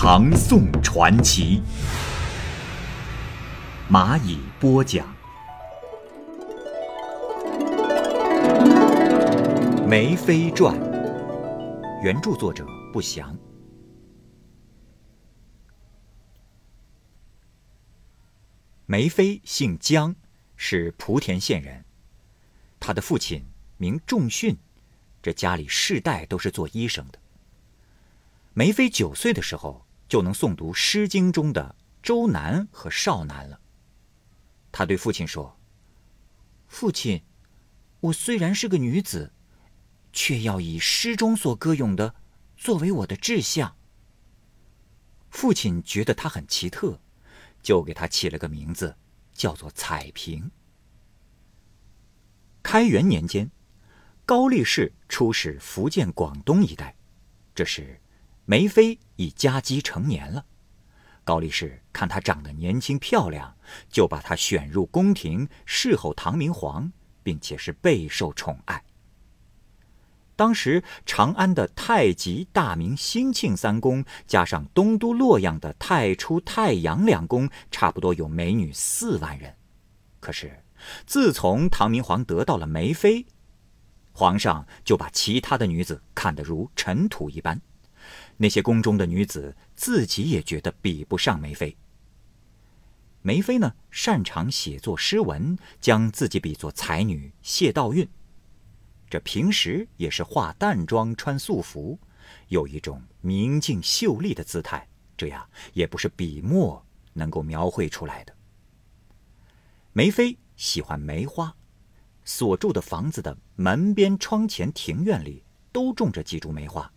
唐宋传奇》，蚂蚁播讲《梅妃传》，原著作者不详。梅妃姓姜，是莆田县人，她的父亲。名仲训，这家里世代都是做医生的。梅妃九岁的时候就能诵读《诗经》中的《周南》和《少南》了。他对父亲说：“父亲，我虽然是个女子，却要以诗中所歌咏的作为我的志向。”父亲觉得她很奇特，就给她起了个名字，叫做彩屏。开元年间。高力士出使福建、广东一带，这是梅妃已佳姬成年了。高力士看她长得年轻漂亮，就把她选入宫廷侍候唐明皇，并且是备受宠爱。当时长安的太极、大明、兴庆三宫，加上东都洛阳的太初、太阳两宫，差不多有美女四万人。可是自从唐明皇得到了梅妃，皇上就把其他的女子看得如尘土一般，那些宫中的女子自己也觉得比不上梅妃。梅妃呢，擅长写作诗文，将自己比作才女谢道韫。这平时也是化淡妆、穿素服，有一种明净秀丽的姿态，这样也不是笔墨能够描绘出来的。梅妃喜欢梅花。所住的房子的门边、窗前、庭院里都种着几株梅花，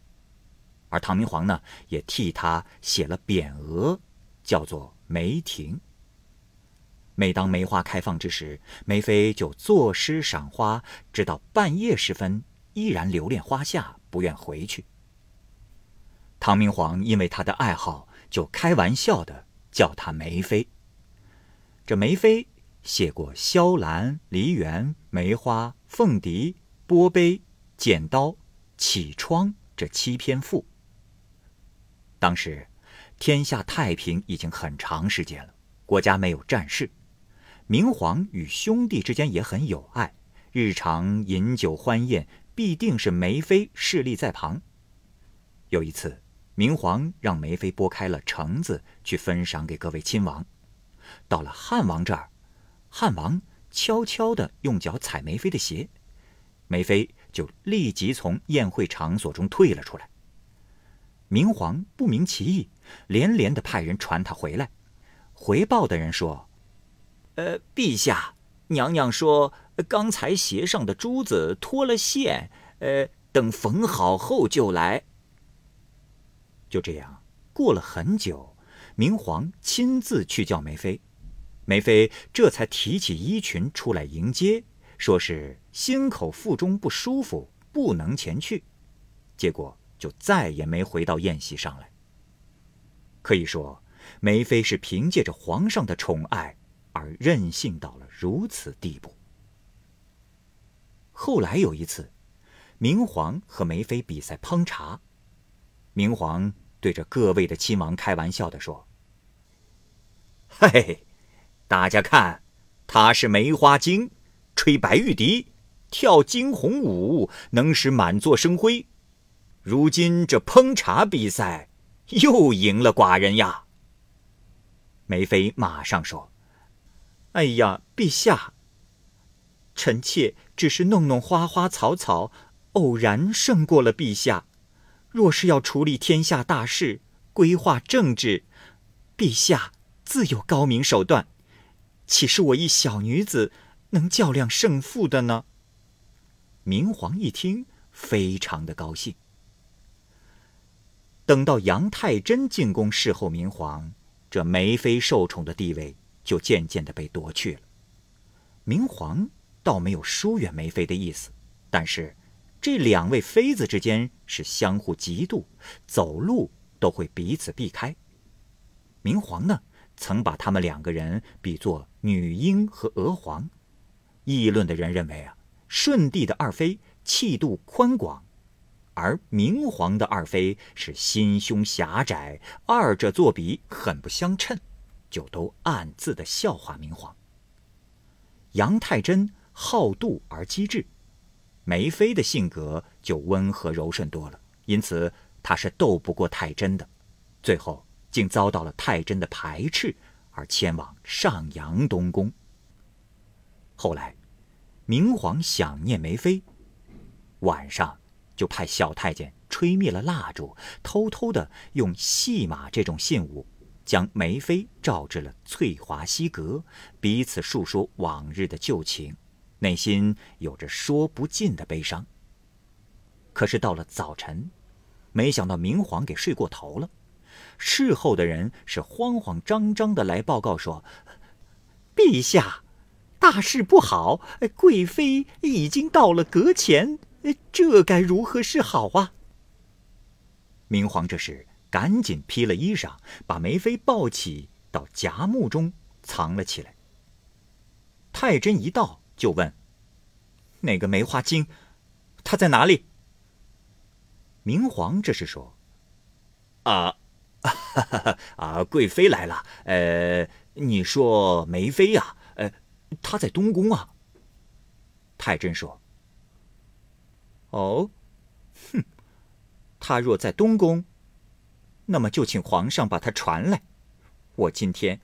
而唐明皇呢，也替他写了匾额，叫做梅亭。每当梅花开放之时，梅妃就作诗赏花，直到半夜时分，依然留恋花下，不愿回去。唐明皇因为他的爱好，就开玩笑的叫他梅妃。这梅妃。写过萧兰、梨园、梅花、凤笛、波杯、剪刀、绮窗这七篇赋。当时，天下太平已经很长时间了，国家没有战事，明皇与兄弟之间也很友爱，日常饮酒欢宴，必定是梅妃侍立在旁。有一次，明皇让梅妃拨开了橙子去分赏给各位亲王，到了汉王这儿。汉王悄悄地用脚踩梅妃的鞋，梅妃就立即从宴会场所中退了出来。明皇不明其意，连连的派人传他回来。回报的人说：“呃，陛下，娘娘说刚才鞋上的珠子脱了线，呃，等缝好后就来。”就这样过了很久，明皇亲自去叫梅妃。梅妃这才提起衣裙出来迎接，说是心口腹中不舒服，不能前去。结果就再也没回到宴席上来。可以说，梅妃是凭借着皇上的宠爱而任性到了如此地步。后来有一次，明皇和梅妃比赛烹茶，明皇对着各位的亲王开玩笑的说：“嘿嘿。”大家看，他是梅花精，吹白玉笛，跳惊鸿舞，能使满座生辉。如今这烹茶比赛，又赢了寡人呀。梅妃马上说：“哎呀，陛下，臣妾只是弄弄花花草草，偶然胜过了陛下。若是要处理天下大事，规划政治，陛下自有高明手段。”岂是我一小女子能较量胜负的呢？明皇一听，非常的高兴。等到杨太真进宫侍候明皇，这梅妃受宠的地位就渐渐的被夺去了。明皇倒没有疏远梅妃的意思，但是这两位妃子之间是相互嫉妒，走路都会彼此避开。明皇呢，曾把他们两个人比作女英和娥皇。议论的人认为啊，顺帝的二妃气度宽广。而明皇的二妃是心胸狭窄，二者作比很不相称，就都暗自的笑话明皇。杨太真好妒而机智，梅妃的性格就温和柔顺多了，因此她是斗不过太真的，最后竟遭到了太真的排斥，而迁往上阳东宫。后来，明皇想念梅妃，晚上。就派小太监吹灭了蜡烛，偷偷的用戏马这种信物，将梅妃召至了翠华西阁，彼此述说往日的旧情，内心有着说不尽的悲伤。可是到了早晨，没想到明皇给睡过头了，侍候的人是慌慌张张的来报告说：“陛下，大事不好，贵妃已经到了阁前。”这该如何是好啊？明皇这时赶紧披了衣裳，把梅妃抱起到夹木中藏了起来。太真一到就问：“那个梅花精，她在哪里？”明皇这是说：“啊，啊，贵妃来了。呃，你说梅妃呀？呃，她在东宫啊。”太真说。哦，哼，他若在东宫，那么就请皇上把他传来。我今天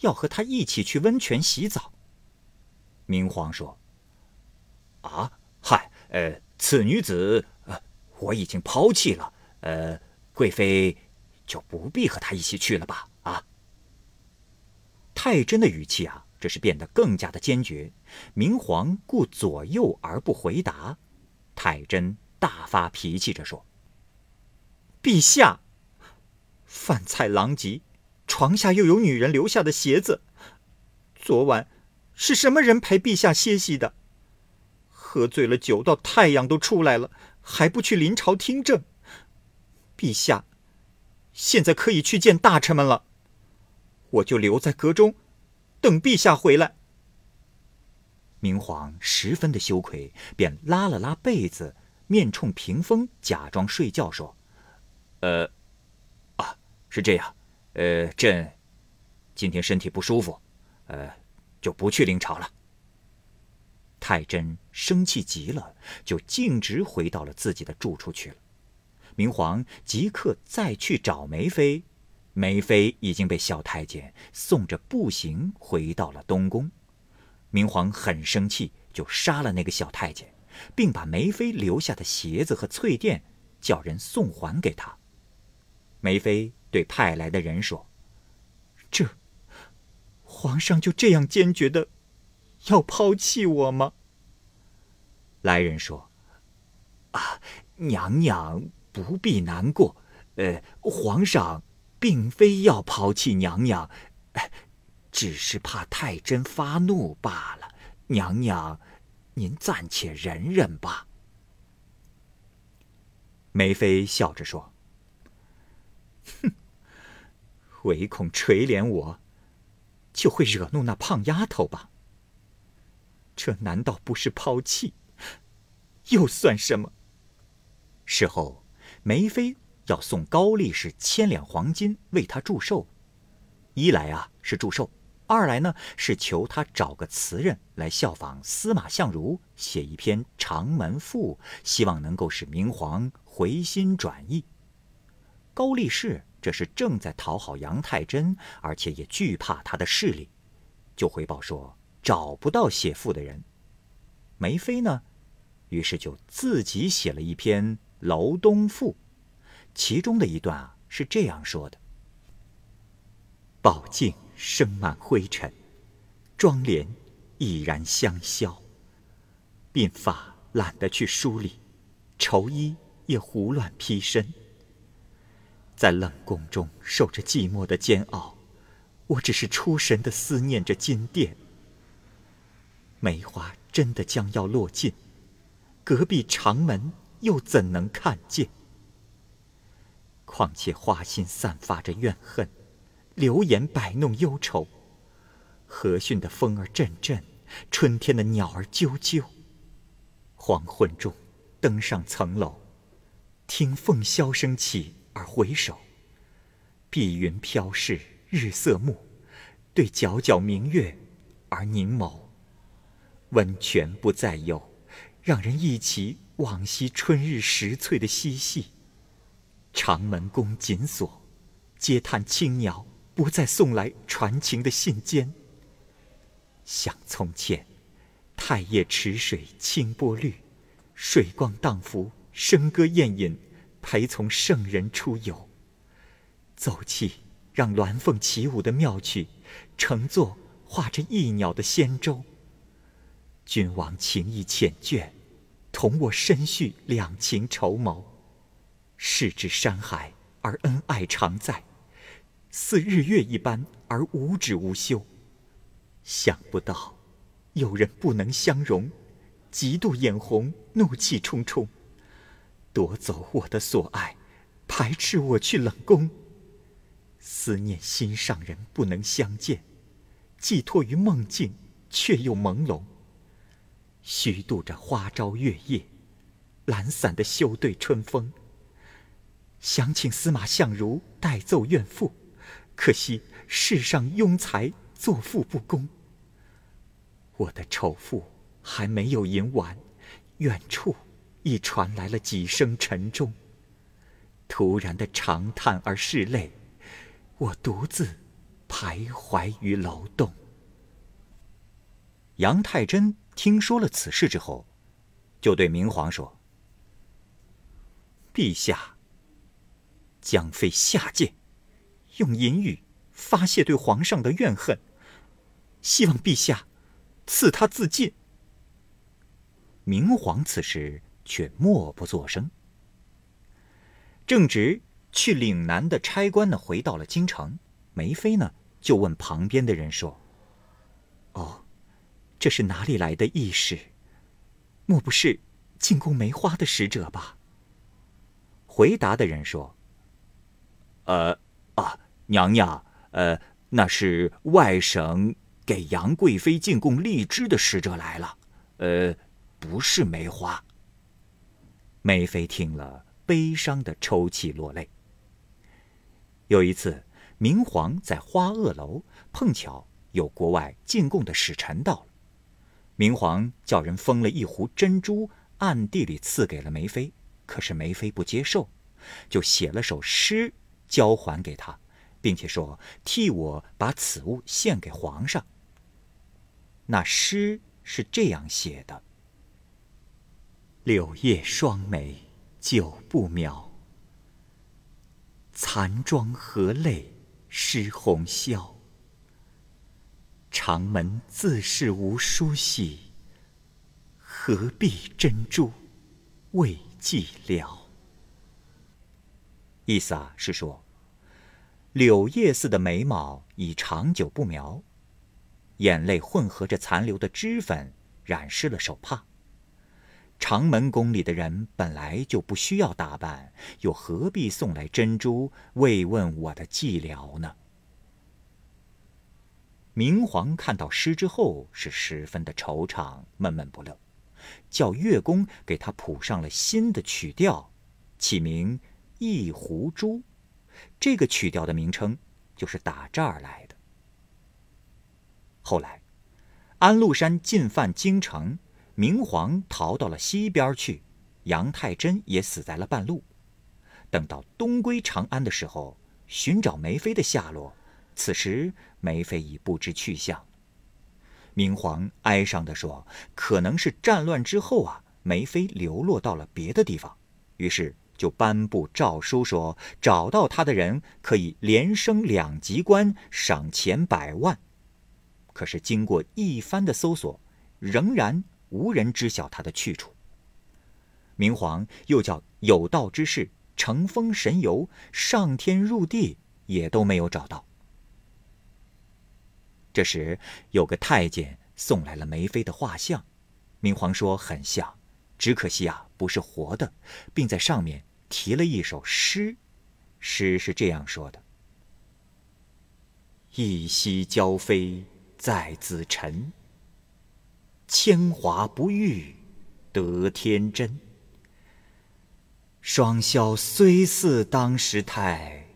要和他一起去温泉洗澡。明皇说：“啊，嗨，呃，此女子，呃，我已经抛弃了。呃，贵妃就不必和他一起去了吧？啊。”太真的语气啊，这是变得更加的坚决。明皇顾左右而不回答。太真大发脾气着说：“陛下，饭菜狼藉，床下又有女人留下的鞋子。昨晚是什么人陪陛下歇息的？喝醉了酒，到太阳都出来了，还不去临朝听政？陛下，现在可以去见大臣们了。我就留在阁中，等陛下回来。”明皇十分的羞愧，便拉了拉被子，面冲屏风，假装睡觉，说：“呃，啊，是这样，呃，朕今天身体不舒服，呃，就不去临朝了。”太真生气极了，就径直回到了自己的住处去了。明皇即刻再去找梅妃，梅妃已经被小太监送着步行回到了东宫。明皇很生气，就杀了那个小太监，并把梅妃留下的鞋子和翠垫叫人送还给他。梅妃对派来的人说：“这皇上就这样坚决的要抛弃我吗？”来人说：“啊，娘娘不必难过，呃，皇上并非要抛弃娘娘。”只是怕太真发怒罢了，娘娘，您暂且忍忍吧。梅妃笑着说：“哼，唯恐垂怜我，就会惹怒那胖丫头吧。这难道不是抛弃？又算什么？”事后，梅妃要送高力士千两黄金为他祝寿，一来啊是祝寿。二来呢，是求他找个词人来效仿司马相如，写一篇《长门赋》，希望能够使明皇回心转意。高力士这是正在讨好杨太真，而且也惧怕他的势力，就回报说找不到写赋的人。梅妃呢，于是就自己写了一篇《楼东赋》，其中的一段啊是这样说的：“宝镜。”生满灰尘，妆奁已然香消。鬓发懒得去梳理，绸衣也胡乱披身。在冷宫中受着寂寞的煎熬，我只是出神的思念着金殿。梅花真的将要落尽，隔壁长门又怎能看见？况且花心散发着怨恨，流言摆弄忧愁。和煦的风儿阵阵，春天的鸟儿啾啾。黄昏中，登上层楼，听凤箫声起而回首，碧云飘逝，日色暮，对皎皎明月而凝眸。温泉不再有，让人忆起往昔春日时翠的嬉戏。长门宫紧锁，嗟叹青鸟不再送来传情的信笺。想从前，太液池水清波绿，水光荡浮，笙歌宴饮，陪从圣人出游。奏起让鸾凤起舞的妙曲，乘坐画着翼鸟的仙舟。君王情意缱绻，同我深续两情绸缪。世至山海而恩爱常在，似日月一般而无止无休。想不到，有人不能相容，嫉妒眼红，怒气冲冲，夺走我的所爱，排斥我去冷宫。思念心上人不能相见，寄托于梦境，却又朦胧。虚度着花朝月夜，懒散的休对春风。想请司马相如代奏怨妇，可惜世上庸才。作赋不公，我的愁妇还没有吟完，远处已传来了几声沉重。突然的长叹而拭泪，我独自徘徊于楼洞。杨太真听说了此事之后，就对明皇说：“陛下将妃下贱，用淫语发泄对皇上的怨恨。”希望陛下赐他自尽。明皇此时却默不作声。正值去岭南的差官呢，回到了京城，梅妃呢就问旁边的人说：“哦，这是哪里来的义士？莫不是进贡梅花的使者吧？”回答的人说：“呃，啊，娘娘，呃，那是外省。”给杨贵妃进贡荔枝的使者来了，呃，不是梅花。梅妃听了，悲伤的抽泣落泪。有一次，明皇在花萼楼碰巧有国外进贡的使臣到了，明皇叫人封了一壶珍珠，暗地里赐给了梅妃，可是梅妃不接受，就写了首诗交还给他，并且说替我把此物献给皇上。那诗是这样写的：“柳叶双眉久不描，残妆何泪湿红绡。长门自是无书系，何必珍珠未寂寥？”意思啊是说，柳叶似的眉毛已长久不描。眼泪混合着残留的脂粉，染湿了手帕。长门宫里的人本来就不需要打扮，又何必送来珍珠慰问我的寂寥呢？明皇看到诗之后，是十分的惆怅，闷闷不乐，叫乐工给他谱上了新的曲调，起名《一壶珠》。这个曲调的名称就是打这儿来的。后来，安禄山进犯京城，明皇逃到了西边去，杨太真也死在了半路。等到东归长安的时候，寻找梅妃的下落，此时梅妃已不知去向。明皇哀伤地说：“可能是战乱之后啊，梅妃流落到了别的地方。”于是就颁布诏书说：“找到他的人可以连升两级官，赏钱百万。”可是经过一番的搜索，仍然无人知晓他的去处。明皇又叫有道之士乘风神游，上天入地，也都没有找到。这时有个太监送来了梅妃的画像，明皇说很像，只可惜啊不是活的，并在上面题了一首诗，诗是这样说的：“一夕娇飞在紫尘，铅华不遇得天真。双骁虽似当时态，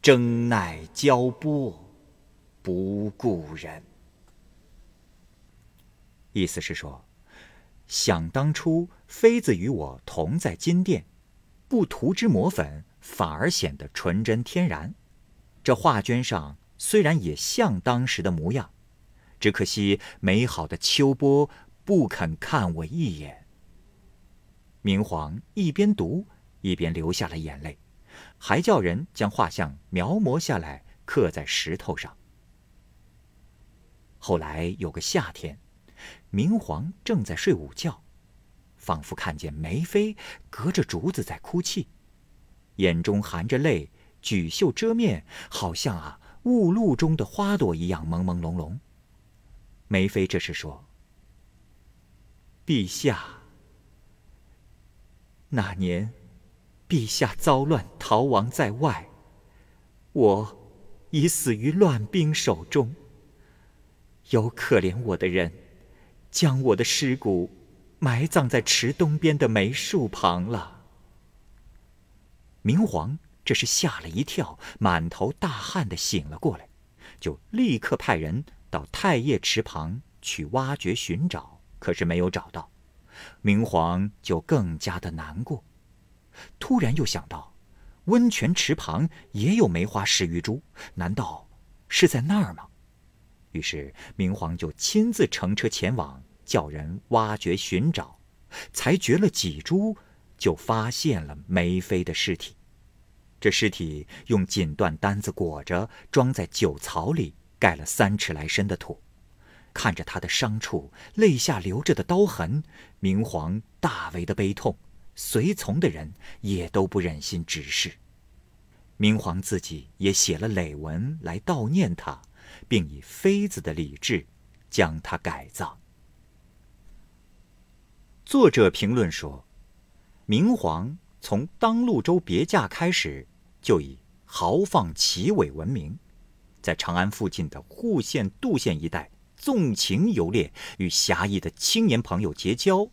争奈交波。”不顾人，意思是说，想当初妃子与我同在金殿，不涂脂抹粉，反而显得纯真天然。这画卷上虽然也像当时的模样，只可惜美好的秋波不肯看我一眼。明皇一边读一边流下了眼泪，还叫人将画像描摹下来，刻在石头上。后来有个夏天，明皇正在睡午觉，仿佛看见梅妃隔着竹子在哭泣，眼中含着泪，举袖遮面，好像啊雾露中的花朵一样朦朦胧胧。梅妃这时说：“陛下，那年，陛下遭乱逃亡在外，我已死于乱兵手中。”有可怜我的人，将我的尸骨埋葬在池东边的梅树旁了。明皇这是吓了一跳，满头大汗的醒了过来，就立刻派人到太液池旁去挖掘寻找，可是没有找到。明皇就更加的难过，突然又想到，温泉池旁也有梅花十余株，难道是在那儿吗？于是，明皇就亲自乘车前往，叫人挖掘寻找，才掘了几株，就发现了梅妃的尸体。这尸体用锦缎单子裹着，装在酒槽里，盖了三尺来深的土。看着他的伤处，泪下流着的刀痕，明皇大为的悲痛，随从的人也都不忍心直视。明皇自己也写了诔文来悼念他。并以妃子的礼制将他改造。作者评论说：“明皇从当陆州别驾开始，就以豪放奇伟闻名，在长安附近的户县、杜县一带纵情游猎，与侠义的青年朋友结交，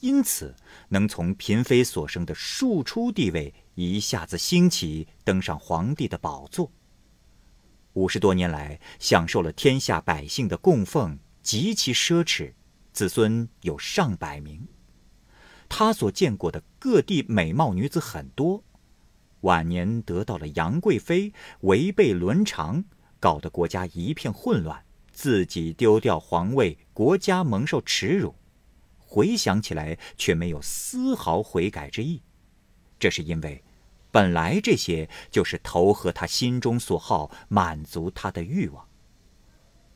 因此能从嫔妃所生的庶出地位一下子兴起，登上皇帝的宝座。”五十多年来，享受了天下百姓的供奉，极其奢侈，子孙有上百名。他所见过的各地美貌女子很多，晚年得到了杨贵妃，违背伦常，搞得国家一片混乱，自己丢掉皇位，国家蒙受耻辱。回想起来，却没有丝毫悔改之意，这是因为。本来这些就是投合他心中所好，满足他的欲望。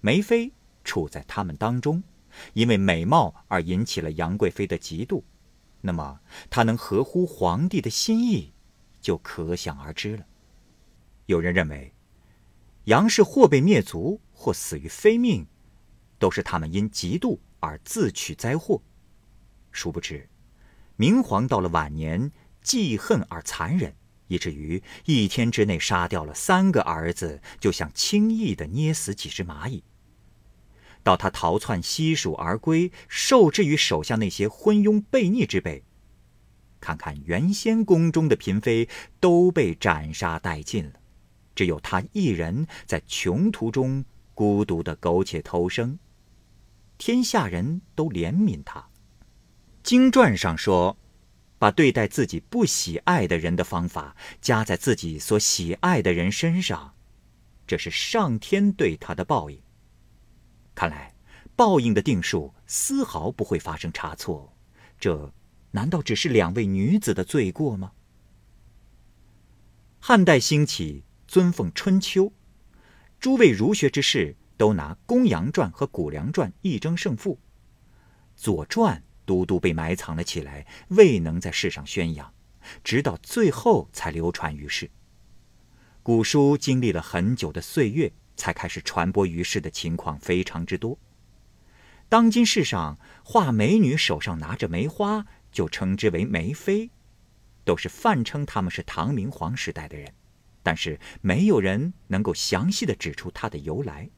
梅妃处在他们当中，因为美貌而引起了杨贵妃的嫉妒，那么她能合乎皇帝的心意，就可想而知了。有人认为，杨氏或被灭族，或死于非命，都是他们因嫉妒而自取灾祸。殊不知，明皇到了晚年，记恨而残忍。以至于一天之内杀掉了三个儿子，就像轻易的捏死几只蚂蚁。到他逃窜西蜀而归，受制于手下那些昏庸悖逆之辈，看看原先宫中的嫔妃都被斩杀殆尽了，只有他一人在穷途中孤独的苟且偷生。天下人都怜悯他。经传上说。把对待自己不喜爱的人的方法加在自己所喜爱的人身上，这是上天对他的报应。看来，报应的定数丝毫不会发生差错。这难道只是两位女子的罪过吗？汉代兴起尊奉春秋，诸位儒学之士都拿《公羊传》和《谷梁传》一争胜负，《左传》。都督被埋藏了起来，未能在世上宣扬，直到最后才流传于世。古书经历了很久的岁月，才开始传播于世的情况非常之多。当今世上画美女手上拿着梅花，就称之为梅妃，都是泛称他们是唐明皇时代的人，但是没有人能够详细的指出它的由来。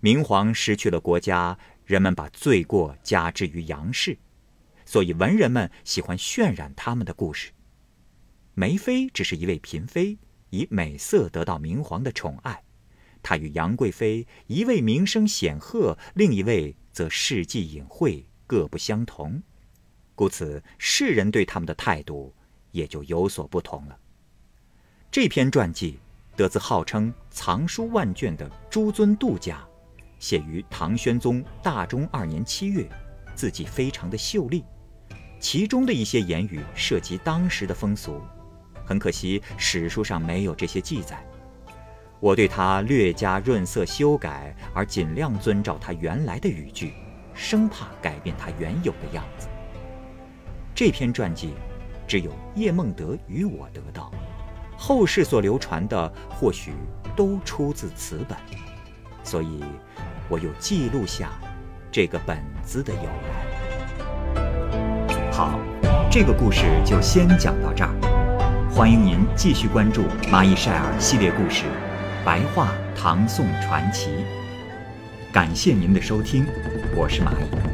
明皇失去了国家，人们把罪过加之于杨氏，所以文人们喜欢渲染他们的故事。梅妃只是一位嫔妃，以美色得到明皇的宠爱。她与杨贵妃，一位名声显赫，另一位则事迹隐晦，各不相同，故此世人对他们的态度也就有所不同了。这篇传记得自号称藏书万卷的朱尊度家，写于唐宣宗大中二年七月，字迹非常的秀丽，其中的一些言语涉及当时的风俗，很可惜史书上没有这些记载。我对它略加润色修改，而尽量遵照它原来的语句，生怕改变它原有的样子。这篇传记，只有叶梦得与我得到，后世所流传的或许都出自此本，所以，我又记录下这个本子的由来。好，这个故事就先讲到这儿，欢迎您继续关注蚂蚁晒尔系列故事。白话唐宋传奇，感谢您的收听，我是蚂蚁。